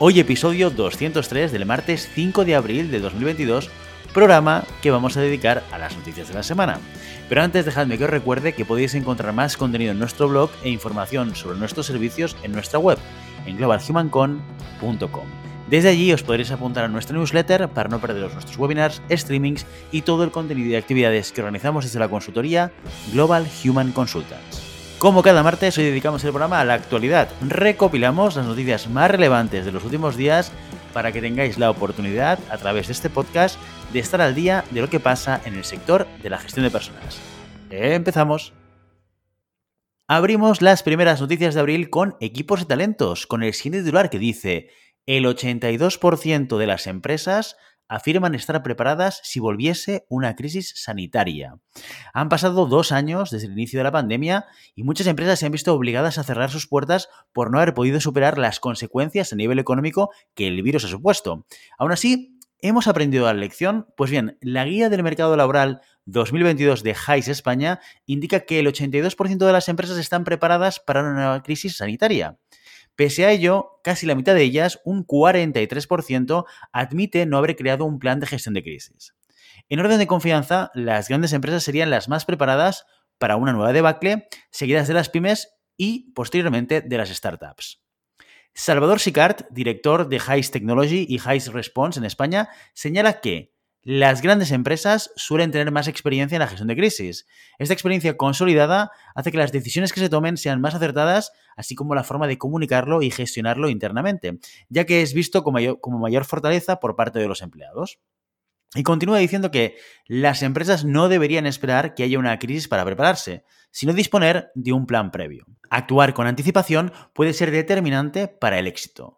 Hoy episodio 203 del martes 5 de abril de 2022, programa que vamos a dedicar a las noticias de la semana. Pero antes dejadme que os recuerde que podéis encontrar más contenido en nuestro blog e información sobre nuestros servicios en nuestra web, en globalhumancon.com. Desde allí os podréis apuntar a nuestra newsletter para no perderos nuestros webinars, streamings y todo el contenido y actividades que organizamos desde la consultoría Global Human Consultants. Como cada martes, hoy dedicamos el programa a la actualidad. Recopilamos las noticias más relevantes de los últimos días para que tengáis la oportunidad, a través de este podcast, de estar al día de lo que pasa en el sector de la gestión de personas. Empezamos. Abrimos las primeras noticias de abril con equipos de talentos, con el siguiente titular que dice, el 82% de las empresas afirman estar preparadas si volviese una crisis sanitaria. Han pasado dos años desde el inicio de la pandemia y muchas empresas se han visto obligadas a cerrar sus puertas por no haber podido superar las consecuencias a nivel económico que el virus ha supuesto. Aún así, ¿hemos aprendido la lección? Pues bien, la guía del mercado laboral 2022 de HICE España indica que el 82% de las empresas están preparadas para una nueva crisis sanitaria. Pese a ello, casi la mitad de ellas, un 43%, admite no haber creado un plan de gestión de crisis. En orden de confianza, las grandes empresas serían las más preparadas para una nueva debacle, seguidas de las pymes y, posteriormente, de las startups. Salvador Sicart, director de Heist Technology y Heist Response en España, señala que las grandes empresas suelen tener más experiencia en la gestión de crisis. Esta experiencia consolidada hace que las decisiones que se tomen sean más acertadas, así como la forma de comunicarlo y gestionarlo internamente, ya que es visto como mayor, fortaleza por parte de los empleados. Y continúa diciendo que las empresas no deberían esperar que haya una crisis para prepararse, sino disponer de un plan previo. Actuar con anticipación puede ser determinante para el éxito.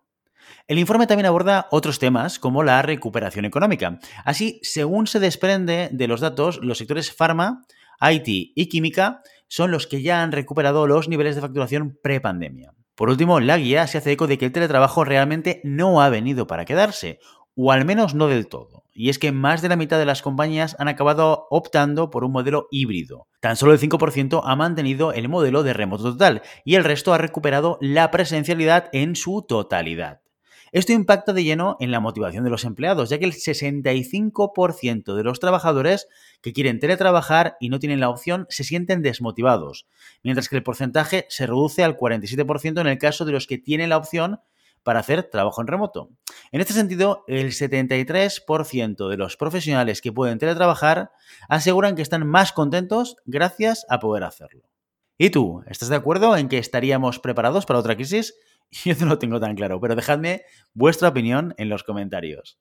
El informe también aborda otros temas como la recuperación económica. Así, según se desprende de los datos, los sectores farma, IT y química son los que ya han recuperado los niveles de facturación prepandemia. Por último, la guía se hace eco de que el teletrabajo realmente no ha venido para quedarse, o al menos no del todo. Y es que más de la mitad de las compañías han acabado optando por un modelo híbrido. Tan solo el 5% ha mantenido el modelo de remoto total y el resto ha recuperado la presencialidad en su totalidad. Esto impacta de lleno en la motivación de los empleados, ya que el 65% de los trabajadores que quieren teletrabajar y no tienen la opción se sienten desmotivados, mientras que el porcentaje se reduce al 47% en el caso de los que tienen la opción para hacer trabajo en remoto. En este sentido, el 73% de los profesionales que pueden teletrabajar aseguran que están más contentos gracias a poder hacerlo. ¿Y tú? ¿Estás de acuerdo en que estaríamos preparados para otra crisis? Yo no lo tengo tan claro, pero dejadme vuestra opinión en los comentarios.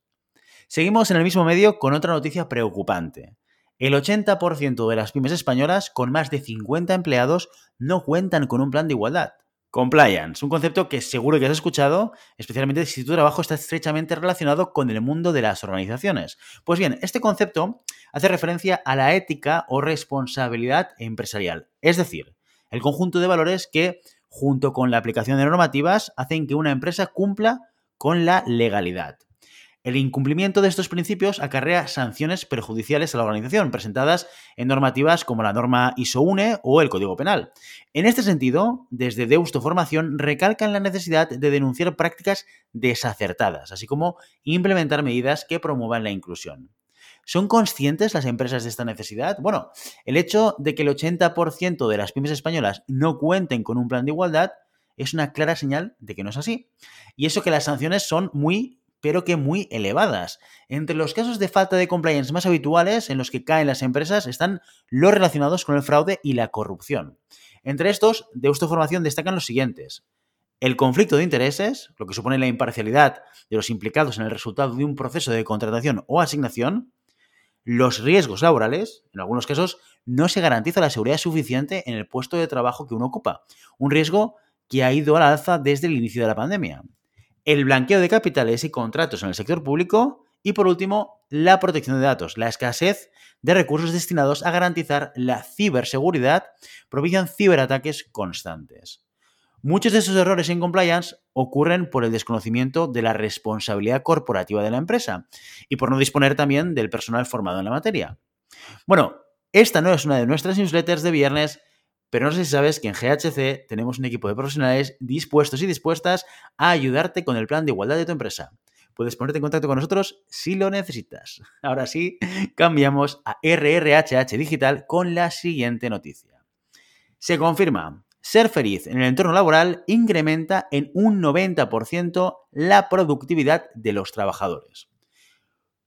Seguimos en el mismo medio con otra noticia preocupante. El 80% de las pymes españolas con más de 50 empleados no cuentan con un plan de igualdad. Compliance, un concepto que seguro que has escuchado, especialmente si tu trabajo está estrechamente relacionado con el mundo de las organizaciones. Pues bien, este concepto hace referencia a la ética o responsabilidad empresarial, es decir, el conjunto de valores que junto con la aplicación de normativas, hacen que una empresa cumpla con la legalidad. El incumplimiento de estos principios acarrea sanciones perjudiciales a la organización, presentadas en normativas como la norma ISO-UNE o el Código Penal. En este sentido, desde Deusto Formación recalcan la necesidad de denunciar prácticas desacertadas, así como implementar medidas que promuevan la inclusión. ¿Son conscientes las empresas de esta necesidad? Bueno, el hecho de que el 80% de las pymes españolas no cuenten con un plan de igualdad es una clara señal de que no es así. Y eso que las sanciones son muy, pero que muy elevadas. Entre los casos de falta de compliance más habituales en los que caen las empresas están los relacionados con el fraude y la corrupción. Entre estos, de Formación destacan los siguientes. El conflicto de intereses, lo que supone la imparcialidad de los implicados en el resultado de un proceso de contratación o asignación, los riesgos laborales, en algunos casos, no se garantiza la seguridad suficiente en el puesto de trabajo que uno ocupa. Un riesgo que ha ido a la alza desde el inicio de la pandemia. el blanqueo de capitales y contratos en el sector público y por último, la protección de datos, la escasez de recursos destinados a garantizar la ciberseguridad propician ciberataques constantes. Muchos de esos errores en compliance ocurren por el desconocimiento de la responsabilidad corporativa de la empresa y por no disponer también del personal formado en la materia. Bueno, esta no es una de nuestras newsletters de viernes, pero no sé si sabes que en GHC tenemos un equipo de profesionales dispuestos y dispuestas a ayudarte con el plan de igualdad de tu empresa. Puedes ponerte en contacto con nosotros si lo necesitas. Ahora sí, cambiamos a RRHH Digital con la siguiente noticia. Se confirma ser feliz en el entorno laboral incrementa en un 90% la productividad de los trabajadores.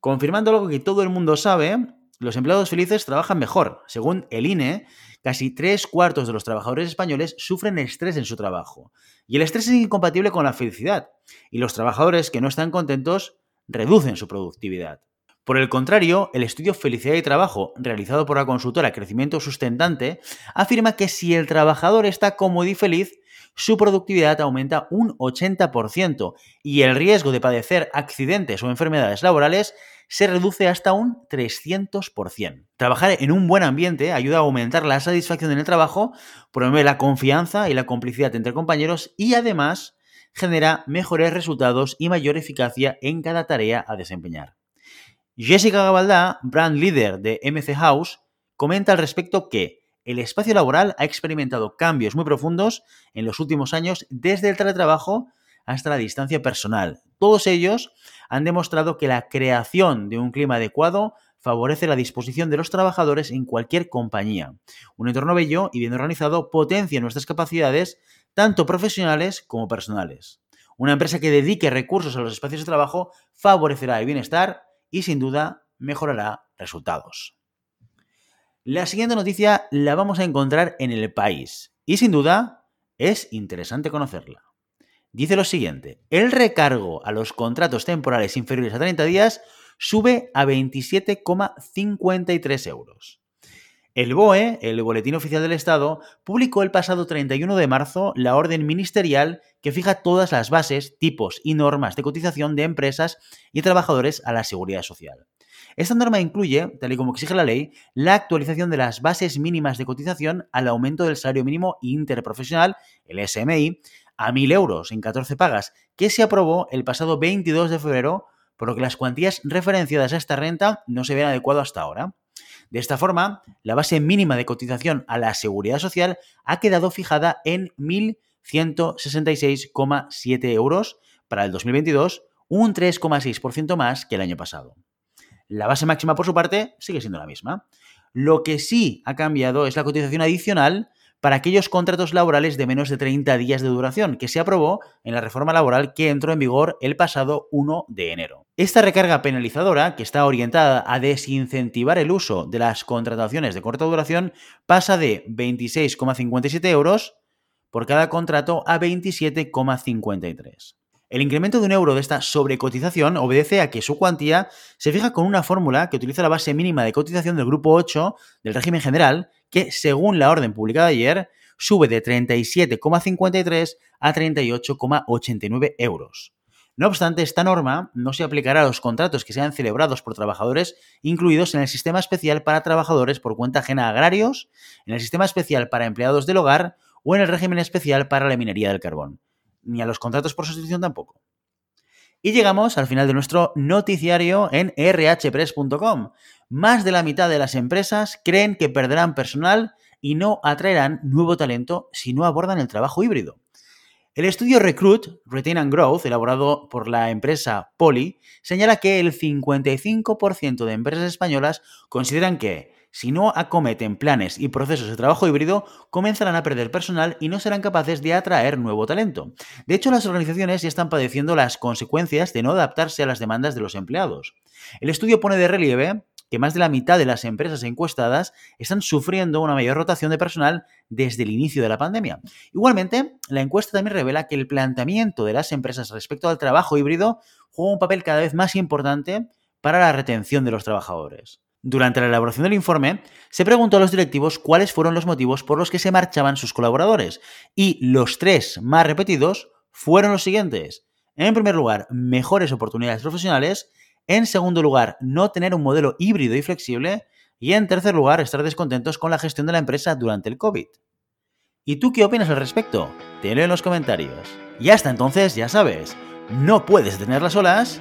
Confirmando algo que todo el mundo sabe, los empleados felices trabajan mejor. Según el INE, casi tres cuartos de los trabajadores españoles sufren estrés en su trabajo. Y el estrés es incompatible con la felicidad. Y los trabajadores que no están contentos reducen su productividad. Por el contrario, el estudio Felicidad y Trabajo, realizado por la consultora Crecimiento Sustentante, afirma que si el trabajador está cómodo y feliz, su productividad aumenta un 80% y el riesgo de padecer accidentes o enfermedades laborales se reduce hasta un 300%. Trabajar en un buen ambiente ayuda a aumentar la satisfacción en el trabajo, promueve la confianza y la complicidad entre compañeros y además genera mejores resultados y mayor eficacia en cada tarea a desempeñar. Jessica Gabaldá, brand leader de MC House, comenta al respecto que el espacio laboral ha experimentado cambios muy profundos en los últimos años desde el teletrabajo hasta la distancia personal. Todos ellos han demostrado que la creación de un clima adecuado favorece la disposición de los trabajadores en cualquier compañía. Un entorno bello y bien organizado potencia nuestras capacidades, tanto profesionales como personales. Una empresa que dedique recursos a los espacios de trabajo favorecerá el bienestar y sin duda mejorará resultados. La siguiente noticia la vamos a encontrar en el país y sin duda es interesante conocerla. Dice lo siguiente, el recargo a los contratos temporales inferiores a 30 días sube a 27,53 euros. El BOE, el Boletín Oficial del Estado, publicó el pasado 31 de marzo la orden ministerial que fija todas las bases, tipos y normas de cotización de empresas y trabajadores a la seguridad social. Esta norma incluye, tal y como exige la ley, la actualización de las bases mínimas de cotización al aumento del salario mínimo interprofesional, el SMI, a 1.000 euros en 14 pagas, que se aprobó el pasado 22 de febrero, por lo que las cuantías referenciadas a esta renta no se ven adecuado hasta ahora. De esta forma, la base mínima de cotización a la seguridad social ha quedado fijada en 1.166,7 euros para el 2022, un 3,6% más que el año pasado. La base máxima, por su parte, sigue siendo la misma. Lo que sí ha cambiado es la cotización adicional para aquellos contratos laborales de menos de 30 días de duración, que se aprobó en la reforma laboral que entró en vigor el pasado 1 de enero. Esta recarga penalizadora, que está orientada a desincentivar el uso de las contrataciones de corta duración, pasa de 26,57 euros por cada contrato a 27,53. El incremento de un euro de esta sobrecotización obedece a que su cuantía se fija con una fórmula que utiliza la base mínima de cotización del grupo 8 del régimen general que, según la orden publicada ayer, sube de 37,53 a 38,89 euros. No obstante, esta norma no se aplicará a los contratos que sean celebrados por trabajadores incluidos en el Sistema Especial para Trabajadores por Cuenta Ajena Agrarios, en el Sistema Especial para Empleados del Hogar o en el Régimen Especial para la Minería del Carbón. Ni a los contratos por sustitución tampoco. Y llegamos al final de nuestro noticiario en rhpress.com. Más de la mitad de las empresas creen que perderán personal y no atraerán nuevo talento si no abordan el trabajo híbrido. El estudio Recruit, Retain and Growth, elaborado por la empresa Poly, señala que el 55% de empresas españolas consideran que si no acometen planes y procesos de trabajo híbrido, comenzarán a perder personal y no serán capaces de atraer nuevo talento. De hecho, las organizaciones ya están padeciendo las consecuencias de no adaptarse a las demandas de los empleados. El estudio pone de relieve que más de la mitad de las empresas encuestadas están sufriendo una mayor rotación de personal desde el inicio de la pandemia. Igualmente, la encuesta también revela que el planteamiento de las empresas respecto al trabajo híbrido juega un papel cada vez más importante para la retención de los trabajadores. Durante la elaboración del informe, se preguntó a los directivos cuáles fueron los motivos por los que se marchaban sus colaboradores, y los tres más repetidos fueron los siguientes. En primer lugar, mejores oportunidades profesionales. En segundo lugar, no tener un modelo híbrido y flexible. Y en tercer lugar, estar descontentos con la gestión de la empresa durante el COVID. ¿Y tú qué opinas al respecto? Te leo en los comentarios. Y hasta entonces, ya sabes, no puedes detener las olas,